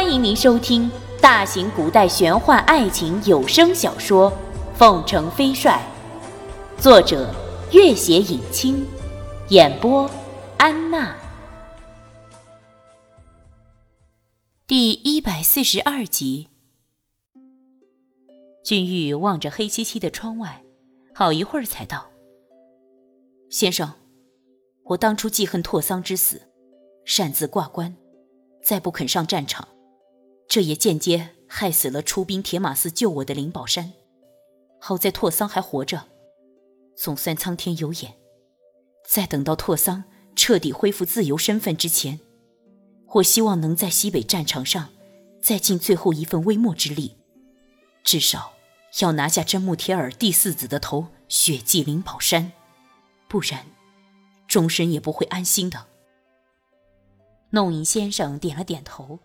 欢迎您收听大型古代玄幻爱情有声小说《凤城飞帅》，作者：月写影清，演播：安娜。第一百四十二集。君玉望着黑漆漆的窗外，好一会儿才道：“先生，我当初记恨拓桑之死，擅自挂冠，再不肯上战场。”这也间接害死了出兵铁马寺救我的灵宝山。好在拓桑还活着，总算苍天有眼。在等到拓桑彻底恢复自由身份之前，我希望能在西北战场上再尽最后一份微末之力，至少要拿下真木铁尔第四子的头，血祭灵宝山。不然，终身也不会安心的。弄影先生点了点头。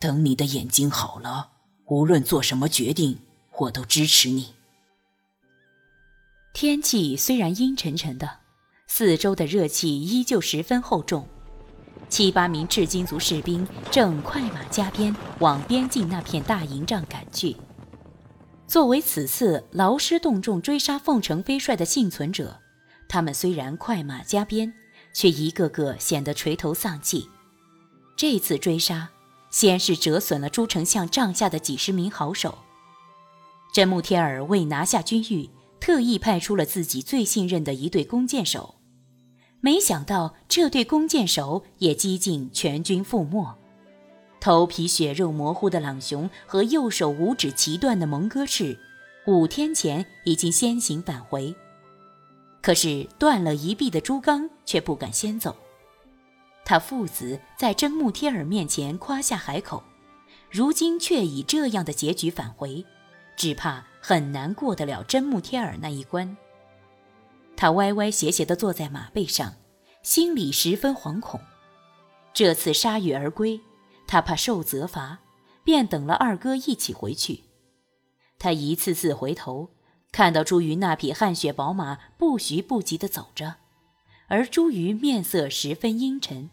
等你的眼睛好了，无论做什么决定，我都支持你。天气虽然阴沉沉的，四周的热气依旧十分厚重。七八名赤金族士兵正快马加鞭往边境那片大营帐赶去。作为此次劳师动众追杀凤城飞帅的幸存者，他们虽然快马加鞭，却一个个显得垂头丧气。这次追杀。先是折损了朱丞相帐下的几十名好手。真木天儿为拿下军誉，特意派出了自己最信任的一对弓箭手。没想到这对弓箭手也几近全军覆没。头皮血肉模糊的朗雄和右手五指齐断的蒙哥赤，五天前已经先行返回。可是断了一臂的朱刚却不敢先走。他父子在真木贴尔面前夸下海口，如今却以这样的结局返回，只怕很难过得了真木贴尔那一关。他歪歪斜斜地坐在马背上，心里十分惶恐。这次铩羽而归，他怕受责罚，便等了二哥一起回去。他一次次回头，看到朱瑜那匹汗血宝马不徐不急地走着。而朱瑜面色十分阴沉，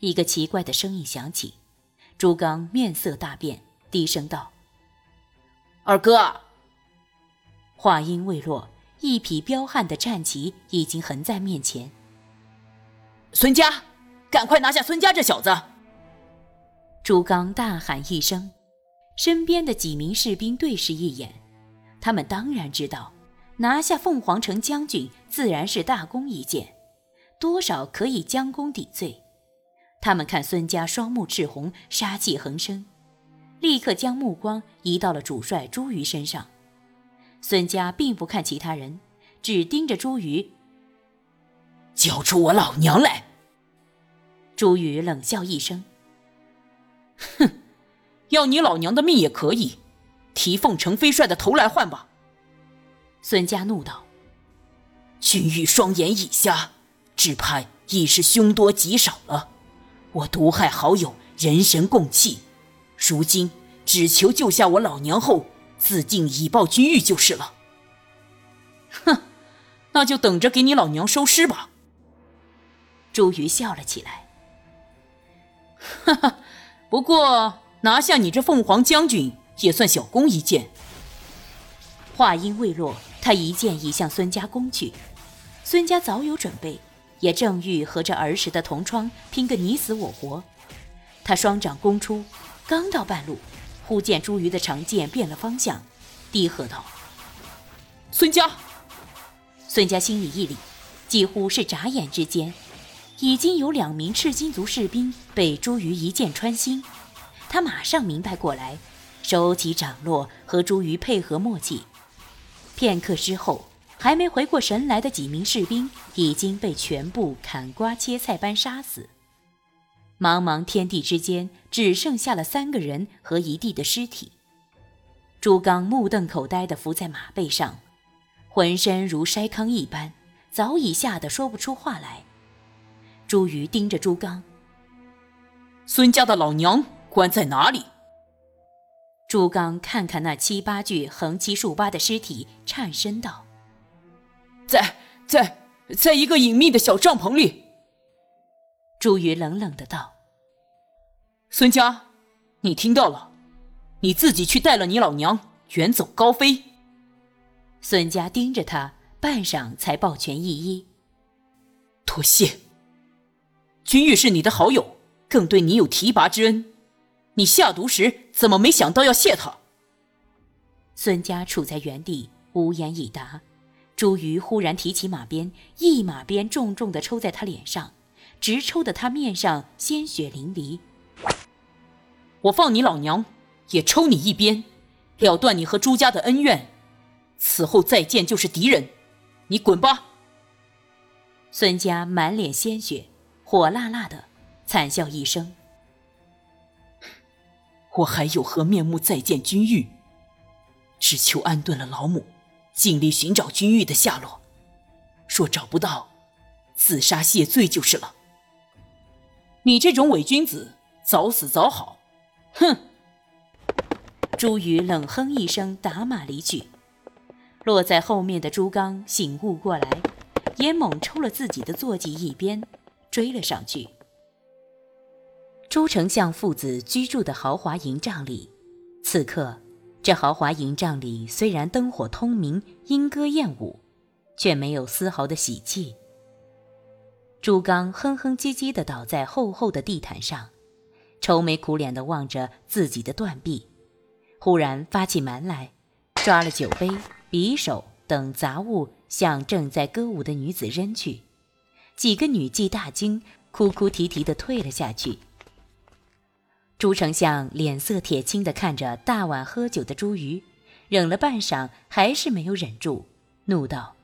一个奇怪的声音响起，朱刚面色大变，低声道：“二哥。”话音未落，一匹彪悍的战旗已经横在面前。孙家，赶快拿下孙家这小子！朱刚大喊一声，身边的几名士兵对视一眼，他们当然知道，拿下凤凰城将军自然是大功一件。多少可以将功抵罪。他们看孙家双目赤红，杀气横生，立刻将目光移到了主帅朱瑜身上。孙家并不看其他人，只盯着朱瑜。交出我老娘来！朱瑜冷笑一声：“哼，要你老娘的命也可以，提凤城飞帅的头来换吧。”孙家怒道：“君玉双眼已瞎。”只怕已是凶多吉少了。我毒害好友，人神共弃，如今只求救下我老娘后，自尽以报君玉就是了。哼，那就等着给你老娘收尸吧。周瑜笑了起来。哈哈，不过拿下你这凤凰将军也算小功一件。话音未落，他一剑已向孙家攻去。孙家早有准备。也正欲和这儿时的同窗拼个你死我活，他双掌攻出，刚到半路，忽见朱瑜的长剑变了方向，低喝道：“孙家！”孙家心里一凛，几乎是眨眼之间，已经有两名赤金族士兵被朱瑜一剑穿心。他马上明白过来，收起掌落，和朱瑜配合默契。片刻之后。还没回过神来的几名士兵已经被全部砍瓜切菜般杀死，茫茫天地之间只剩下了三个人和一地的尸体。朱刚目瞪口呆地伏在马背上，浑身如筛糠一般，早已吓得说不出话来。朱瑜盯着朱刚：“孙家的老娘关在哪里？”朱刚看看那七八具横七竖八的尸体，颤声道。在在在一个隐秘的小帐篷里，朱瑜冷冷的道：“孙家，你听到了？你自己去带了你老娘远走高飞。孙家盯着他，半晌才抱拳一一：“多谢。君玉是你的好友，更对你有提拔之恩。你下毒时怎么没想到要谢他？”孙家处在原地无言以答。朱瑜忽然提起马鞭，一马鞭重重的抽在他脸上，直抽得他面上鲜血淋漓。我放你老娘，也抽你一鞭，了断你和朱家的恩怨。此后再见就是敌人，你滚吧！孙家满脸鲜血，火辣辣的，惨笑一声：“我还有何面目再见君玉？只求安顿了老母。”尽力寻找君玉的下落，若找不到，自杀谢罪就是了。你这种伪君子，早死早好！哼！朱宇冷哼一声，打马离去。落在后面的朱刚醒悟过来，也猛抽了自己的坐骑一鞭，追了上去。朱丞相父子居住的豪华营帐里，此刻。这豪华营帐里虽然灯火通明、莺歌燕舞，却没有丝毫的喜气。朱刚哼哼唧唧地倒在厚厚的地毯上，愁眉苦脸地望着自己的断臂，忽然发起蛮来，抓了酒杯、匕首等杂物向正在歌舞的女子扔去。几个女妓大惊，哭哭啼啼地退了下去。朱丞相脸色铁青地看着大碗喝酒的朱瑜，忍了半晌，还是没有忍住，怒道：“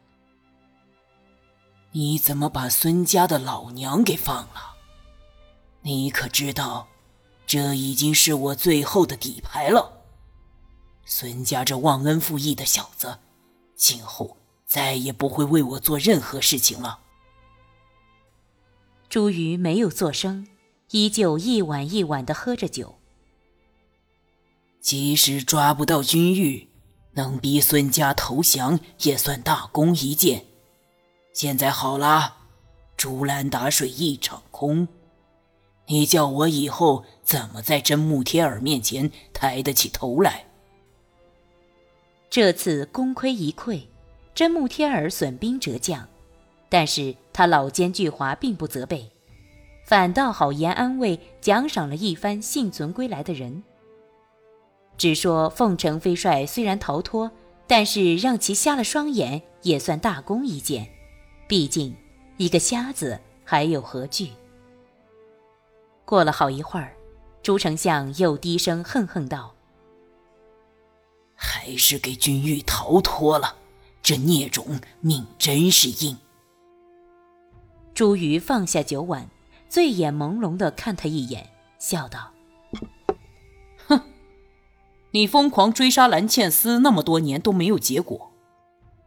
你怎么把孙家的老娘给放了？你可知道，这已经是我最后的底牌了。孙家这忘恩负义的小子，今后再也不会为我做任何事情了。”朱瑜没有作声。依旧一碗一碗的喝着酒。即使抓不到君玉，能逼孙家投降也算大功一件。现在好了，竹篮打水一场空。你叫我以后怎么在真木天儿面前抬得起头来？这次功亏一篑，真木天儿损兵折将，但是他老奸巨猾，并不责备。反倒好言安慰，奖赏了一番幸存归来的人。只说凤城飞帅虽然逃脱，但是让其瞎了双眼也算大功一件。毕竟一个瞎子还有何惧？过了好一会儿，朱丞相又低声恨恨道：“还是给君玉逃脱了，这孽种命真是硬。”朱瑜放下酒碗。醉眼朦胧地看他一眼，笑道：“哼，你疯狂追杀蓝茜丝那么多年都没有结果，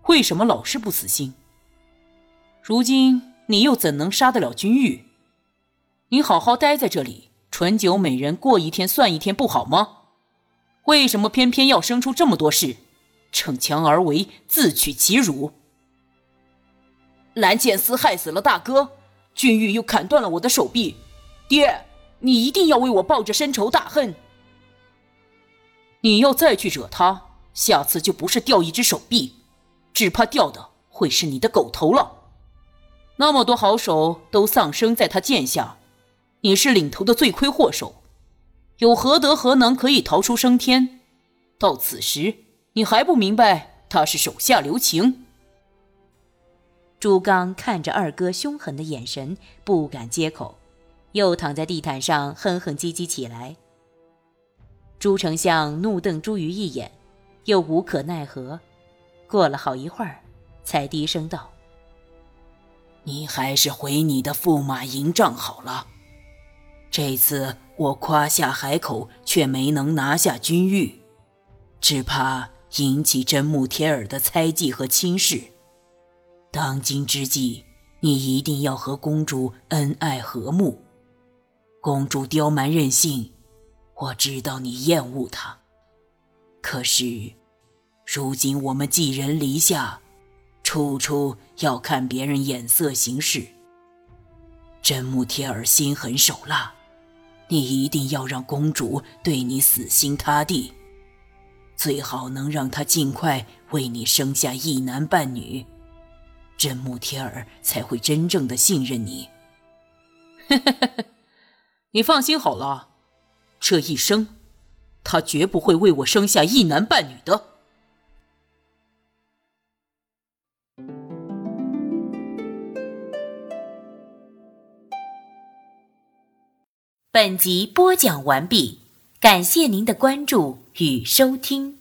为什么老是不死心？如今你又怎能杀得了君玉？你好好待在这里，醇酒美人过一天算一天，不好吗？为什么偏偏要生出这么多事，逞强而为，自取其辱？蓝茜丝害死了大哥。”君玉又砍断了我的手臂，爹，你一定要为我报着深仇大恨。你要再去惹他，下次就不是掉一只手臂，只怕掉的会是你的狗头了。那么多好手都丧生在他剑下，你是领头的罪魁祸首，有何德何能可以逃出升天？到此时，你还不明白他是手下留情？朱刚看着二哥凶狠的眼神，不敢接口，又躺在地毯上哼哼唧唧起来。朱丞相怒瞪朱瑜一眼，又无可奈何。过了好一会儿，才低声道：“你还是回你的驸马营帐好了。这次我夸下海口，却没能拿下君玉，只怕引起真木铁耳的猜忌和轻视。”当今之计，你一定要和公主恩爱和睦。公主刁蛮任性，我知道你厌恶她。可是，如今我们寄人篱下，处处要看别人眼色行事。真木贴儿心狠手辣，你一定要让公主对你死心塌地，最好能让她尽快为你生下一男半女，真木天儿才会真正的信任你。你放心好了，这一生，他绝不会为我生下一男半女的。本集播讲完毕，感谢您的关注与收听。